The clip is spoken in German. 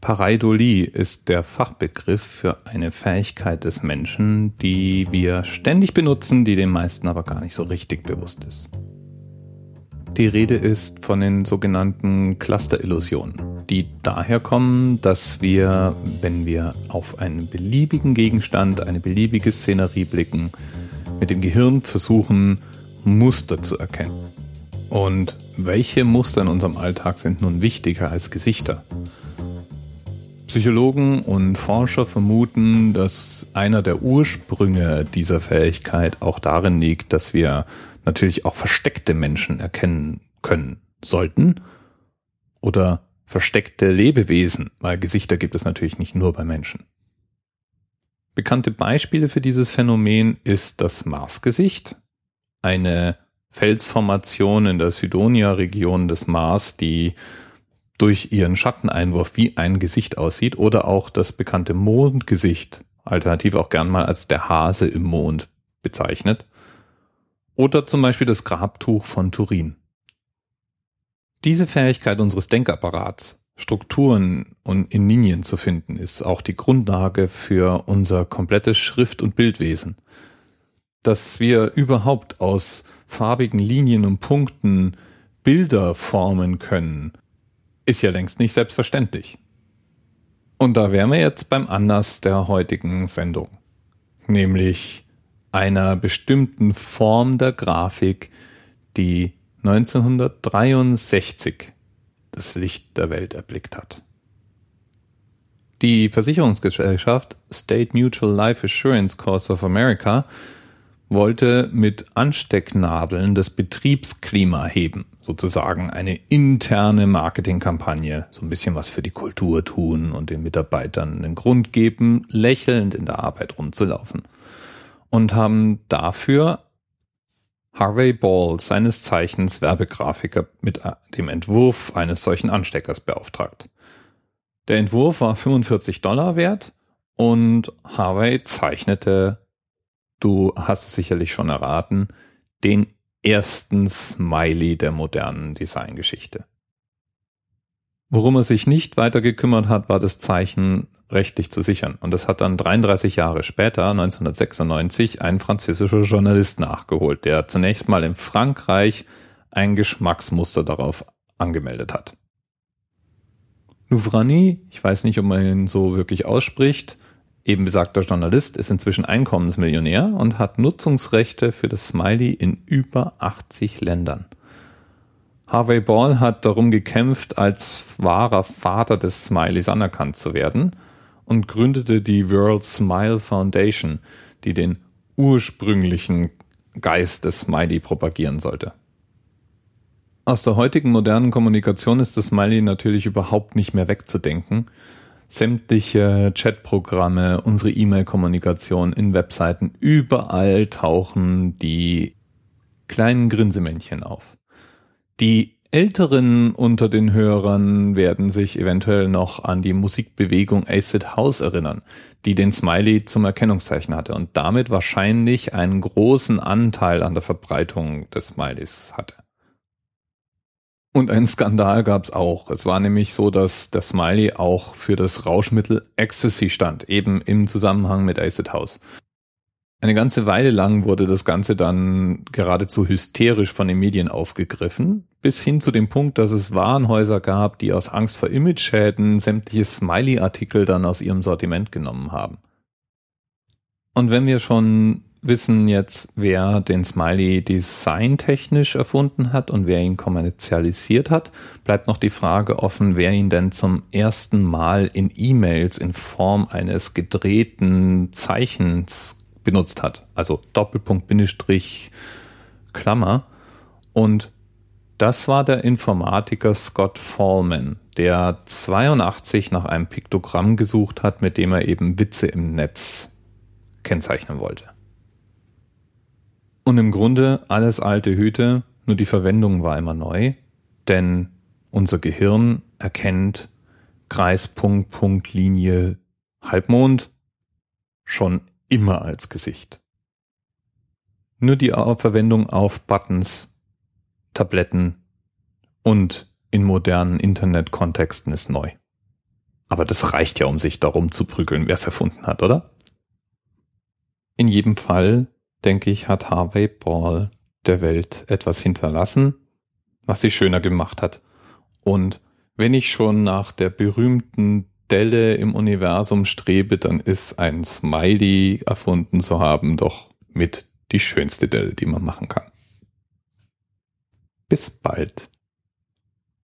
Pareidolie ist der Fachbegriff für eine Fähigkeit des Menschen, die wir ständig benutzen, die den meisten aber gar nicht so richtig bewusst ist. Die Rede ist von den sogenannten Clusterillusionen, die daher kommen, dass wir, wenn wir auf einen beliebigen Gegenstand, eine beliebige Szenerie blicken, mit dem Gehirn versuchen, Muster zu erkennen. Und welche Muster in unserem Alltag sind nun wichtiger als Gesichter? Psychologen und Forscher vermuten, dass einer der Ursprünge dieser Fähigkeit auch darin liegt, dass wir natürlich auch versteckte Menschen erkennen können sollten oder versteckte Lebewesen, weil Gesichter gibt es natürlich nicht nur bei Menschen. Bekannte Beispiele für dieses Phänomen ist das Marsgesicht, eine Felsformation in der Sydonia-Region des Mars, die durch ihren Schatteneinwurf wie ein Gesicht aussieht oder auch das bekannte Mondgesicht, alternativ auch gern mal als der Hase im Mond bezeichnet. Oder zum Beispiel das Grabtuch von Turin. Diese Fähigkeit unseres Denkapparats, Strukturen und in Linien zu finden, ist auch die Grundlage für unser komplettes Schrift- und Bildwesen. Dass wir überhaupt aus farbigen Linien und Punkten Bilder formen können, ist ja längst nicht selbstverständlich. Und da wären wir jetzt beim Anlass der heutigen Sendung, nämlich einer bestimmten Form der Grafik, die 1963 das Licht der Welt erblickt hat. Die Versicherungsgesellschaft State Mutual Life Assurance Corps of America wollte mit Anstecknadeln das Betriebsklima heben, sozusagen eine interne Marketingkampagne, so ein bisschen was für die Kultur tun und den Mitarbeitern einen Grund geben, lächelnd in der Arbeit rumzulaufen. Und haben dafür Harvey Ball, seines Zeichens Werbegrafiker, mit dem Entwurf eines solchen Ansteckers beauftragt. Der Entwurf war 45 Dollar wert und Harvey zeichnete du hast es sicherlich schon erraten, den ersten Smiley der modernen Designgeschichte. Worum er sich nicht weiter gekümmert hat, war das Zeichen rechtlich zu sichern. Und das hat dann 33 Jahre später, 1996, ein französischer Journalist nachgeholt, der zunächst mal in Frankreich ein Geschmacksmuster darauf angemeldet hat. Louvrani, ich weiß nicht, ob man ihn so wirklich ausspricht, Eben besagter Journalist ist inzwischen Einkommensmillionär und hat Nutzungsrechte für das Smiley in über 80 Ländern. Harvey Ball hat darum gekämpft, als wahrer Vater des Smileys anerkannt zu werden und gründete die World Smile Foundation, die den ursprünglichen Geist des Smiley propagieren sollte. Aus der heutigen modernen Kommunikation ist das Smiley natürlich überhaupt nicht mehr wegzudenken sämtliche Chatprogramme, unsere E-Mail-Kommunikation in Webseiten, überall tauchen die kleinen Grinsemännchen auf. Die Älteren unter den Hörern werden sich eventuell noch an die Musikbewegung Acid House erinnern, die den Smiley zum Erkennungszeichen hatte und damit wahrscheinlich einen großen Anteil an der Verbreitung des Smileys hatte. Und einen Skandal gab es auch. Es war nämlich so, dass der Smiley auch für das Rauschmittel Ecstasy stand, eben im Zusammenhang mit Acid House. Eine ganze Weile lang wurde das Ganze dann geradezu hysterisch von den Medien aufgegriffen, bis hin zu dem Punkt, dass es Warenhäuser gab, die aus Angst vor Image-Schäden sämtliche Smiley-Artikel dann aus ihrem Sortiment genommen haben. Und wenn wir schon wissen jetzt, wer den Smiley designtechnisch erfunden hat und wer ihn kommerzialisiert hat. Bleibt noch die Frage offen, wer ihn denn zum ersten Mal in E-Mails in Form eines gedrehten Zeichens benutzt hat. Also Doppelpunkt, Bindestrich, Klammer. Und das war der Informatiker Scott Fallman, der 82 nach einem Piktogramm gesucht hat, mit dem er eben Witze im Netz kennzeichnen wollte. Im Grunde alles alte Hüte, nur die Verwendung war immer neu, denn unser Gehirn erkennt Kreis, Punkt, Punkt, Linie, Halbmond schon immer als Gesicht. Nur die Verwendung auf Buttons, Tabletten und in modernen Internetkontexten ist neu. Aber das reicht ja, um sich darum zu prügeln, wer es erfunden hat, oder? In jedem Fall, denke ich, hat Harvey Ball der Welt etwas hinterlassen, was sie schöner gemacht hat. Und wenn ich schon nach der berühmten Delle im Universum strebe, dann ist ein Smiley erfunden zu haben doch mit die schönste Delle, die man machen kann. Bis bald.